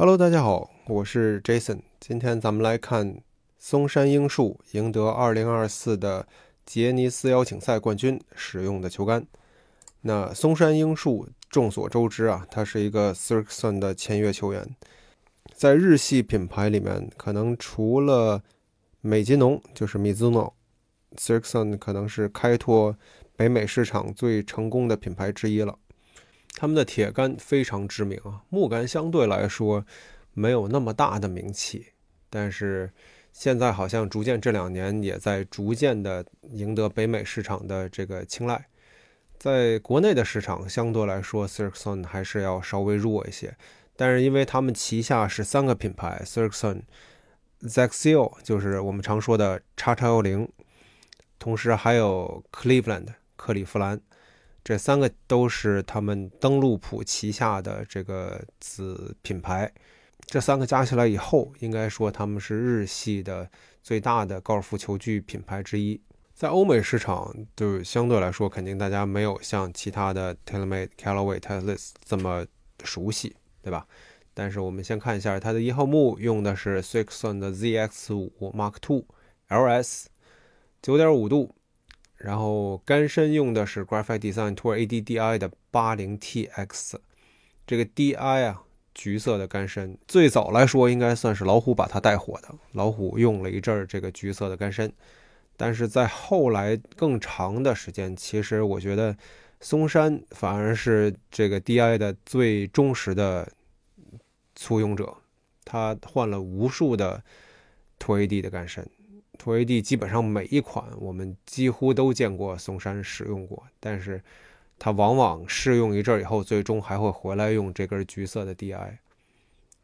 Hello，大家好，我是 Jason。今天咱们来看松山英树赢得2024的杰尼斯邀请赛冠军使用的球杆。那松山英树众所周知啊，他是一个 Srixon 的签约球员，在日系品牌里面，可能除了美津浓，就是 Mizuno，Srixon 可能是开拓北美市场最成功的品牌之一了。他们的铁杆非常知名啊，木杆相对来说没有那么大的名气，但是现在好像逐渐这两年也在逐渐的赢得北美市场的这个青睐。在国内的市场相对来说 s i r x o n 还是要稍微弱一些，但是因为他们旗下是三个品牌 s i r x o n z a x i o 就是我们常说的叉叉幺零，同时还有 Cleveland 克利夫兰。这三个都是他们登陆普旗下的这个子品牌，这三个加起来以后，应该说他们是日系的最大的高尔夫球具品牌之一。在欧美市场，就相对来说，肯定大家没有像其他的 TaylorMade、Callaway、Titleist 这么熟悉，对吧？但是我们先看一下它的一号木用的是 Srixon 的 ZX5 Mark II LS，九点五度。然后杆身用的是 Graphite Design Tour ADDI 的 80TX，这个 DI 啊，橘色的杆身，最早来说应该算是老虎把它带火的，老虎用了一阵儿这个橘色的杆身，但是在后来更长的时间，其实我觉得松山反而是这个 DI 的最忠实的簇拥者，他换了无数的 Tour AD 的杆身。Tour AD 基本上每一款我们几乎都见过松山使用过，但是它往往试用一阵以后，最终还会回来用这根橘色的 DI，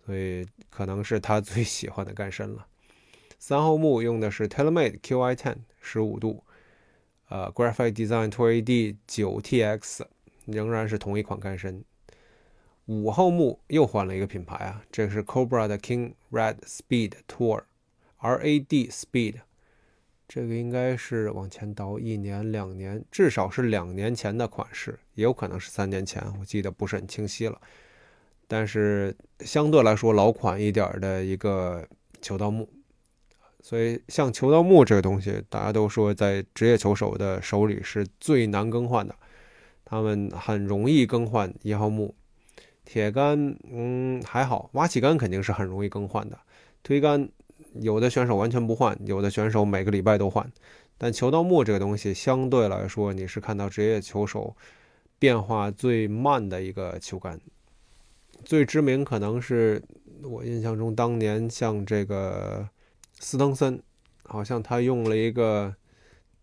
所以可能是他最喜欢的杆身了。三号木用的是 TaylorMade QI10 十五度，呃，Graphite Design Tour AD 九 TX 仍然是同一款杆身。五号木又换了一个品牌啊，这是 Cobra 的 King Red Speed Tour RAD Speed。这个应该是往前倒一年两年，至少是两年前的款式，也有可能是三年前，我记得不是很清晰了。但是相对来说老款一点的一个球道木，所以像球道木这个东西，大家都说在职业球手的手里是最难更换的，他们很容易更换一号木。铁杆，嗯，还好，挖起杆肯定是很容易更换的，推杆。有的选手完全不换，有的选手每个礼拜都换。但球道木这个东西相对来说，你是看到职业球手变化最慢的一个球杆。最知名可能是我印象中当年像这个斯登森，好像他用了一个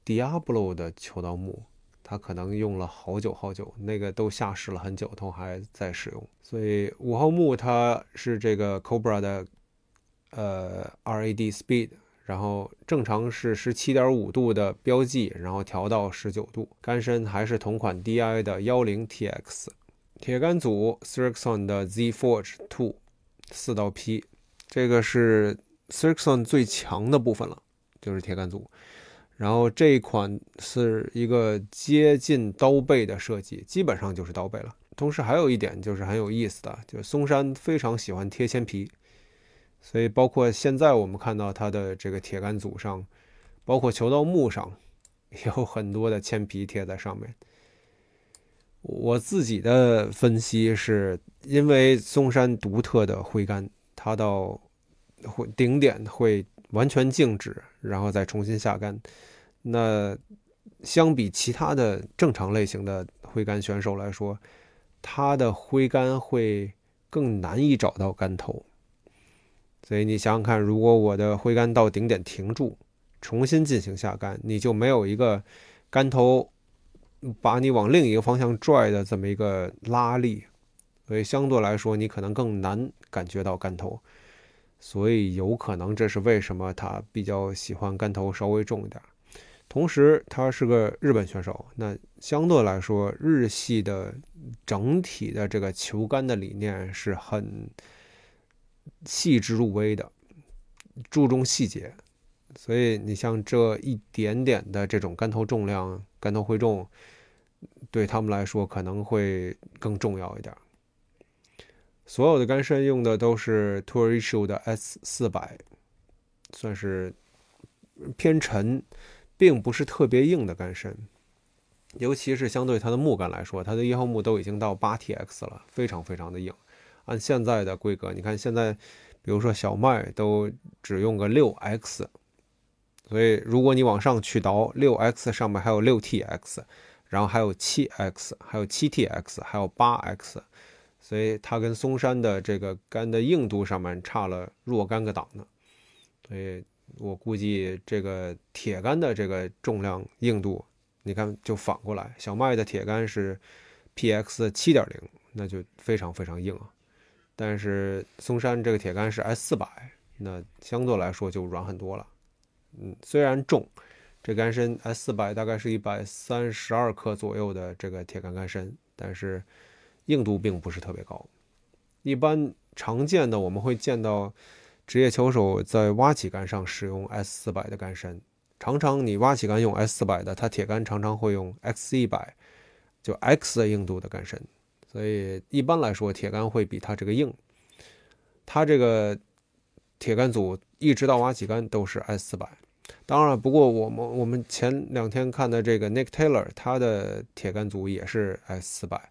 Diablo 的球道木，他可能用了好久好久，那个都下市了很久，都还在使用。所以五号木它是这个 Cobra 的。呃，RAD Speed，然后正常是十七点五度的标记，然后调到十九度。杆身还是同款 DI 的幺零 TX。铁杆组 Srixon 的 Z Forge Two 四道 P，这个是 Srixon 最强的部分了，就是铁杆组。然后这一款是一个接近刀背的设计，基本上就是刀背了。同时还有一点就是很有意思的，就是松山非常喜欢贴铅皮。所以，包括现在我们看到它的这个铁杆组上，包括球道木上，有很多的铅皮贴在上面。我自己的分析是，因为松山独特的挥杆，它到会顶点会完全静止，然后再重新下杆。那相比其他的正常类型的挥杆选手来说，他的挥杆会更难以找到杆头。所以你想想看，如果我的挥杆到顶点停住，重新进行下杆，你就没有一个杆头把你往另一个方向拽的这么一个拉力，所以相对来说你可能更难感觉到杆头。所以有可能这是为什么他比较喜欢杆头稍微重一点。同时，他是个日本选手，那相对来说，日系的整体的这个球杆的理念是很。细致入微的，注重细节，所以你像这一点点的这种杆头重量、杆头回重，对他们来说可能会更重要一点。所有的杆身用的都是 Tour Issue 的 S 四百，算是偏沉，并不是特别硬的杆身。尤其是相对它的木杆来说，它的一号木都已经到八 TX 了，非常非常的硬。按现在的规格，你看现在，比如说小麦都只用个六 X，所以如果你往上去倒，六 X 上面还有六 TX，然后还有七 X，还有七 TX，还有八 X，所以它跟松山的这个杆的硬度上面差了若干个档呢。所以我估计这个铁杆的这个重量硬度。你看，就反过来，小麦的铁杆是 PX 七点零，那就非常非常硬啊。但是松山这个铁杆是 S 四百，那相对来说就软很多了。嗯，虽然重，这杆身 S 四百大概是一百三十二克左右的这个铁杆杆身，但是硬度并不是特别高。一般常见的我们会见到职业球手在挖起杆上使用 S 四百的杆身。常常你挖起杆用 S 四百的，它铁杆常常会用 X 一百，就 X 的硬度的杆身，所以一般来说铁杆会比它这个硬。它这个铁杆组一直到挖起杆都是 S 四百。当然，不过我们我们前两天看的这个 Nick Taylor，他的铁杆组也是 S 四百，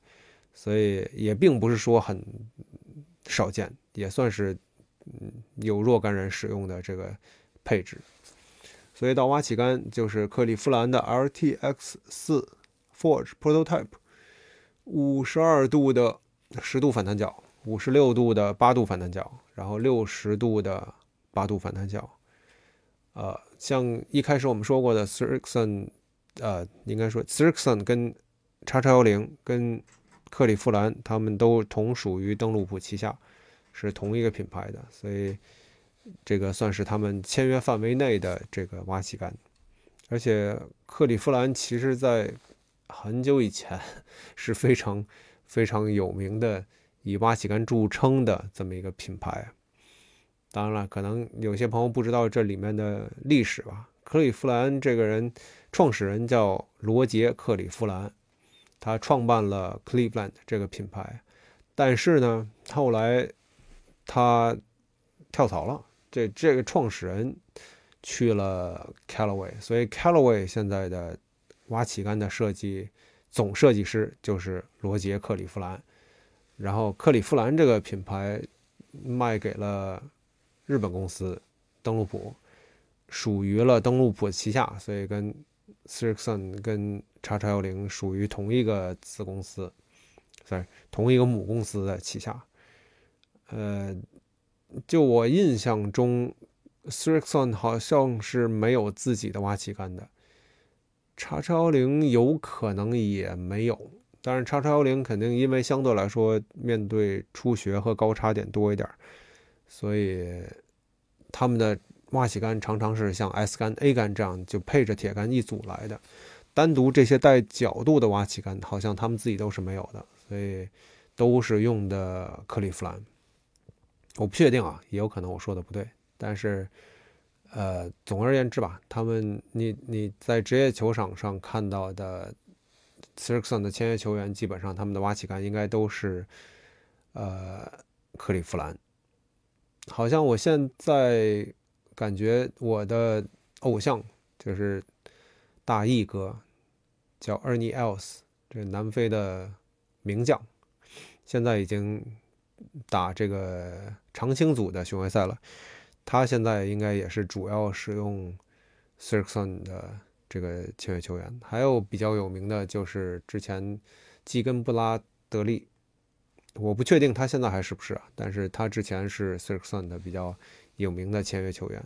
所以也并不是说很少见，也算是嗯有若干人使用的这个配置。所以到挖起杆就是克利夫兰的 RTX 四 Forge Prototype，五十二度的十度反弹角，五十六度的八度反弹角，然后六十度的八度反弹角。呃，像一开始我们说过的 s i r i x o n 呃，应该说 s i r i x o n 跟叉叉幺零跟克利夫兰他们都同属于登陆普旗下，是同一个品牌的，所以。这个算是他们签约范围内的这个挖起杆，而且克利夫兰其实在很久以前是非常非常有名的以挖起杆著称的这么一个品牌。当然了，可能有些朋友不知道这里面的历史吧。克利夫兰这个人，创始人叫罗杰·克利夫兰，他创办了 Cleveland 这个品牌，但是呢，后来他跳槽了。这这个创始人去了 Callaway，所以 Callaway 现在的挖起杆的设计总设计师就是罗杰·克里夫兰。然后克里夫兰这个品牌卖给了日本公司登陆普，属于了登陆普旗下，所以跟 s i r i x o n 跟叉叉幺零属于同一个子公司，在同一个母公司的旗下。呃。就我印象中 s i r i x o n 好像是没有自己的挖起杆的，叉叉幺零有可能也没有，但是叉叉幺零肯定因为相对来说面对初学和高差点多一点，所以他们的挖起杆常常是像 S 杆、A 杆这样就配着铁杆一组来的，单独这些带角度的挖起杆好像他们自己都是没有的，所以都是用的克利夫兰。我不确定啊，也有可能我说的不对，但是，呃，总而言之吧，他们你你在职业球场上看到的 s i r k s o n 的签约球员，基本上他们的挖起杆应该都是，呃，克利夫兰。好像我现在感觉我的偶像就是大义哥，叫 Ernie Els，这南非的名将，现在已经。打这个长青组的巡回赛了，他现在应该也是主要使用 s i r k s o n 的这个签约球员。还有比较有名的就是之前基根布拉德利，我不确定他现在还是不是啊，但是他之前是 s i r k s o n 的比较有名的签约球员。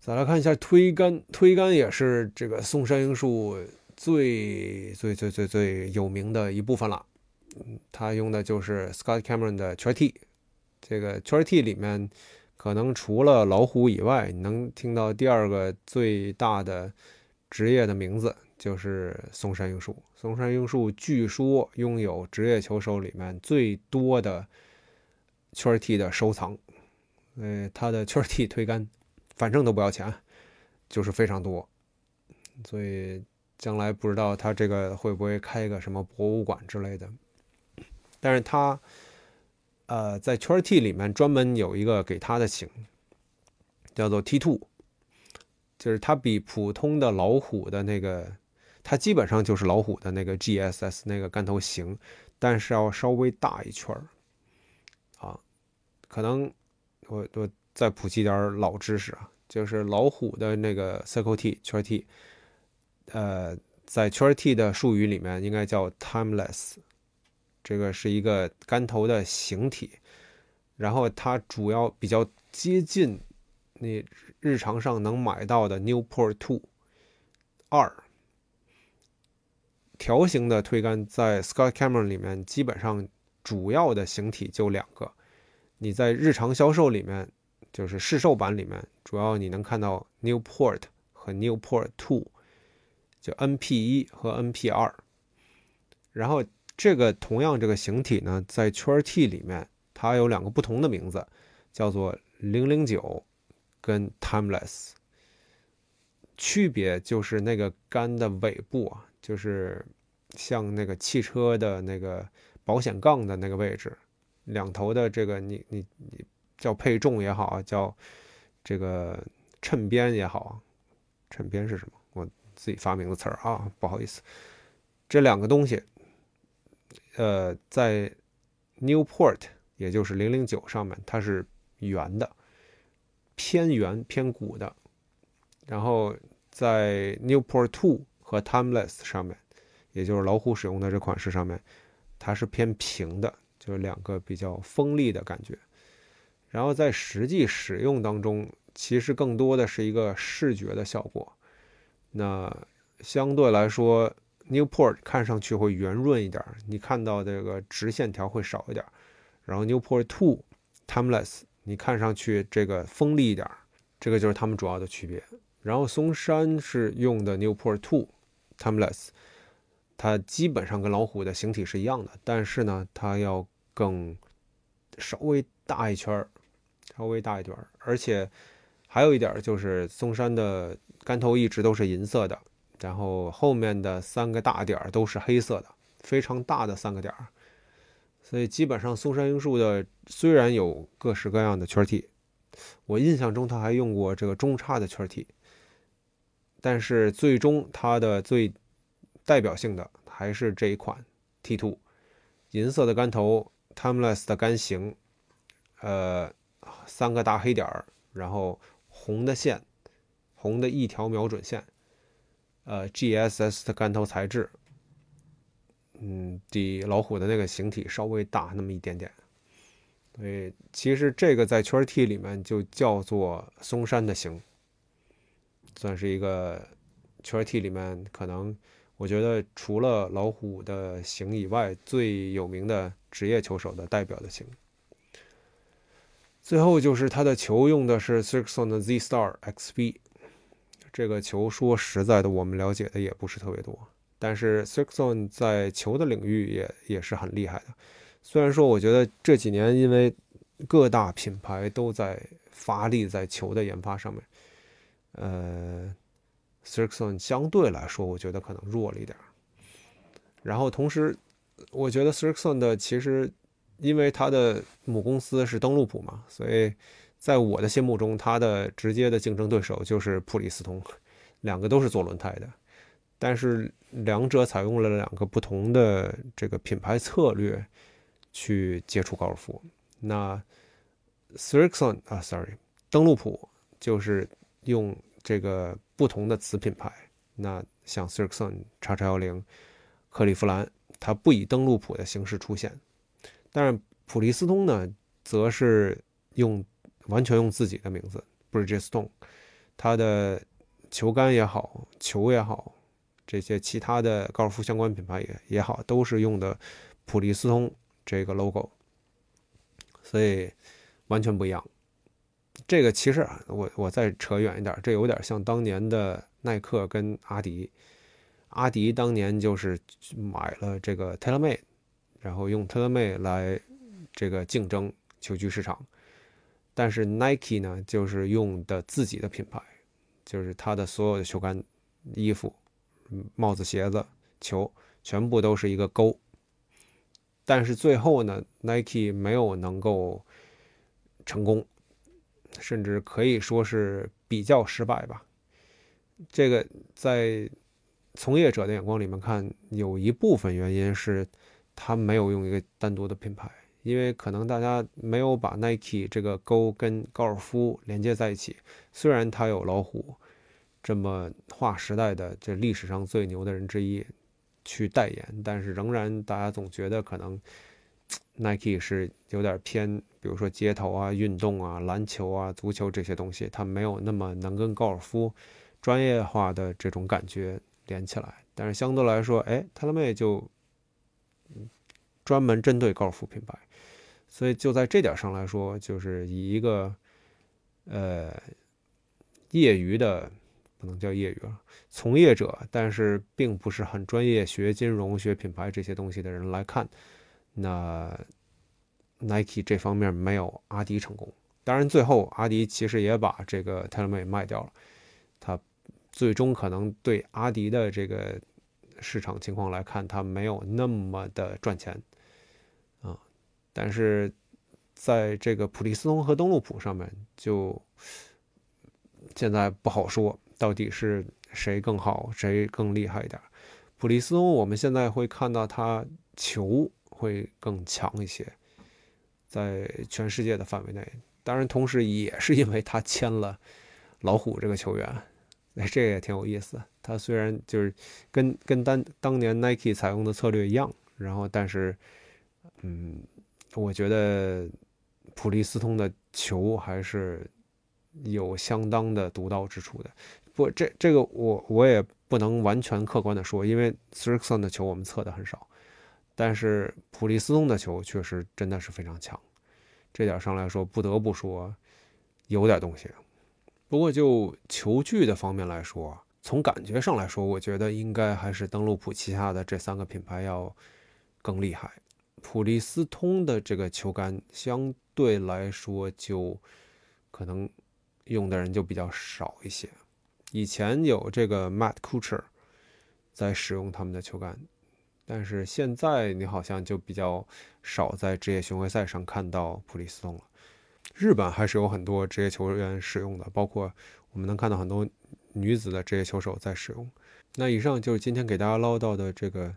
再来看一下推杆，推杆也是这个松山英树最最最最最有名的一部分了。他用的就是 Scott Cameron 的圈 T，这个圈 T 里面可能除了老虎以外，你能听到第二个最大的职业的名字就是松山英树。松山英树据说拥有职业球手里面最多的圈 T 的收藏，呃，他的圈 T 推杆反正都不要钱，就是非常多，所以将来不知道他这个会不会开一个什么博物馆之类的。但是他，呃，在圈 T 里面专门有一个给它的型，叫做 T Two，就是它比普通的老虎的那个，它基本上就是老虎的那个 GSS 那个杆头型，但是要稍微大一圈儿啊，可能我我再普及点老知识啊，就是老虎的那个 Circle T 圈 T，呃，在圈 T 的术语里面应该叫 Timeless。这个是一个杆头的形体，然后它主要比较接近你日常上能买到的 Newport Two 二条形的推杆，在 Scott Cameron 里面基本上主要的形体就两个。你在日常销售里面，就是市售版里面，主要你能看到 Newport 和 Newport Two，就 NP 一和 NP 二，然后。这个同样这个形体呢，在圈 T 里面，它有两个不同的名字，叫做零零九跟 Timeless。区别就是那个杆的尾部啊，就是像那个汽车的那个保险杠的那个位置，两头的这个你你你叫配重也好，叫这个衬边也好啊，衬边是什么？我自己发明的词儿啊，不好意思，这两个东西。呃，在 Newport，也就是零零九上面，它是圆的，偏圆偏鼓的。然后在 Newport Two 和 Timeless 上面，也就是老虎使用的这款式上面，它是偏平的，就是两个比较锋利的感觉。然后在实际使用当中，其实更多的是一个视觉的效果。那相对来说，Newport 看上去会圆润一点，你看到这个直线条会少一点。然后 Newport Two Timeless 你看上去这个锋利一点，这个就是它们主要的区别。然后松山是用的 Newport Two Timeless，它基本上跟老虎的形体是一样的，但是呢，它要更稍微大一圈儿稍微大一点儿而且还有一点就是松山的杆头一直都是银色的。然后后面的三个大点儿都是黑色的，非常大的三个点儿，所以基本上松山樱树的虽然有各式各样的圈体，我印象中他还用过这个中叉的圈体，但是最终它的最代表性的还是这一款 T Two，银色的杆头，Timeless 的杆型，呃，三个大黑点儿，然后红的线，红的一条瞄准线。呃，GSS 的杆头材质，嗯，比老虎的那个形体稍微大那么一点点。所以其实这个在圈 T 里面就叫做松山的型，算是一个圈 T 里面可能我觉得除了老虎的型以外最有名的职业球手的代表的型。最后就是他的球用的是 s i r x o n 的 Z Star XV。这个球说实在的，我们了解的也不是特别多。但是 s i x o n 在球的领域也也是很厉害的。虽然说，我觉得这几年因为各大品牌都在发力在球的研发上面，呃 s i x o n 相对来说，我觉得可能弱了一点。然后同时，我觉得 s i x o n 的其实因为它的母公司是登陆普嘛，所以。在我的心目中，它的直接的竞争对手就是普利司通，两个都是做轮胎的，但是两者采用了两个不同的这个品牌策略去接触高尔夫。那 s i r x o n 啊，sorry，登陆普就是用这个不同的子品牌。那像 s i r x o n 叉叉幺零、克利夫兰，它不以登陆普的形式出现，但是普利司通呢，则是用。完全用自己的名字，Bridgestone，它的球杆也好，球也好，这些其他的高尔夫相关品牌也也好，都是用的普利司通这个 logo，所以完全不一样。这个其实我我再扯远一点，这有点像当年的耐克跟阿迪，阿迪当年就是买了这个 TaylorMade，然后用 TaylorMade 来这个竞争球具市场。但是 Nike 呢，就是用的自己的品牌，就是它的所有的球杆、衣服、帽子、鞋子、球，全部都是一个勾。但是最后呢，Nike 没有能够成功，甚至可以说是比较失败吧。这个在从业者的眼光里面看，有一部分原因是他没有用一个单独的品牌，因为可能大家没有把 Nike 这个勾跟高尔夫连接在一起。虽然他有老虎这么划时代的这历史上最牛的人之一。去代言，但是仍然大家总觉得可能 Nike 是有点偏，比如说街头啊、运动啊、篮球啊、足球这些东西，它没有那么能跟高尔夫专业化的这种感觉连起来。但是相对来说，哎，特勒妹就专门针对高尔夫品牌，所以就在这点上来说，就是以一个呃业余的。不能叫业余了，从业者，但是并不是很专业，学金融、学品牌这些东西的人来看，那 Nike 这方面没有阿迪成功。当然，最后阿迪其实也把这个 Telemade 卖掉了，他最终可能对阿迪的这个市场情况来看，他没有那么的赚钱。但是在这个普利司通和登陆普上面，就现在不好说。到底是谁更好，谁更厉害一点？普利司通，我们现在会看到他球会更强一些，在全世界的范围内。当然，同时也是因为他签了老虎这个球员，哎，这也挺有意思。他虽然就是跟跟当当年 Nike 采用的策略一样，然后但是，嗯，我觉得普利司通的球还是有相当的独到之处的。不，这这个我我也不能完全客观的说，因为 s i r k s o n 的球我们测的很少，但是普利斯通的球确实真的是非常强，这点上来说不得不说有点东西。不过就球具的方面来说，从感觉上来说，我觉得应该还是登陆普旗下的这三个品牌要更厉害。普利斯通的这个球杆相对来说就可能用的人就比较少一些。以前有这个 Matt Kuchar 在使用他们的球杆，但是现在你好像就比较少在职业巡回赛上看到普利司通了。日本还是有很多职业球员使用的，包括我们能看到很多女子的职业球手在使用。那以上就是今天给大家唠叨的这个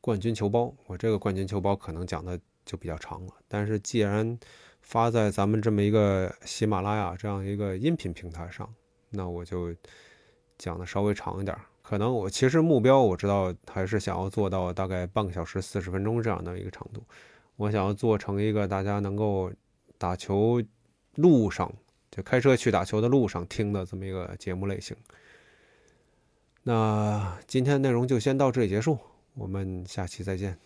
冠军球包。我这个冠军球包可能讲的就比较长了，但是既然发在咱们这么一个喜马拉雅这样一个音频平台上。那我就讲的稍微长一点，可能我其实目标我知道还是想要做到大概半个小时四十分钟这样的一个长度，我想要做成一个大家能够打球路上就开车去打球的路上听的这么一个节目类型。那今天内容就先到这里结束，我们下期再见。